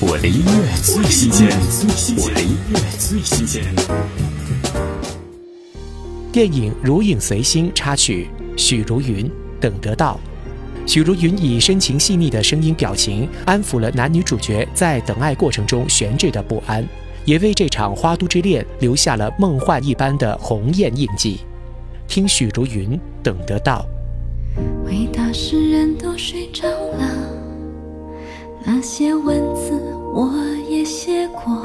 我的音乐最新鲜，我的音乐最新鲜。电影《如影随心》插曲，许茹芸等得到。许茹芸以深情细腻的声音表情，安抚了男女主角在等爱过程中悬置的不安，也为这场花都之恋留下了梦幻一般的鸿雁印记。听许茹芸等得到。伟大诗人都睡着了。那些文字我也写过，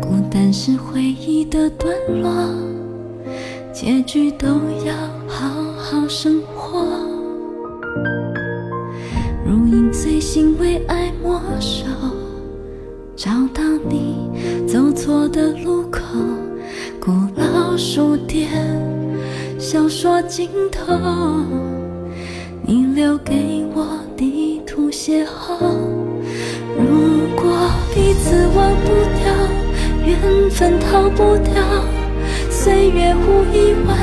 孤单是回忆的段落，结局都要好好生活。如影随形，为爱默守，找到你走错的路口，古老书店，小说尽头，你留给我地图。邂逅，如果彼此忘不掉，缘分逃不掉，岁月无一万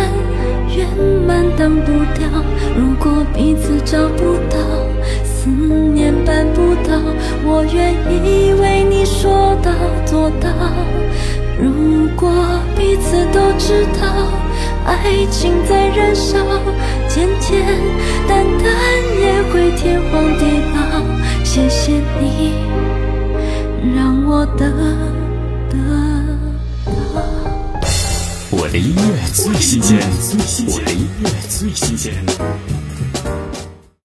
圆满挡不掉。如果彼此找不到，思念办不到，我愿意为你说到做到。如果彼此都知道，爱情在燃烧，渐渐我的音乐最新鲜，我的音乐最新鲜。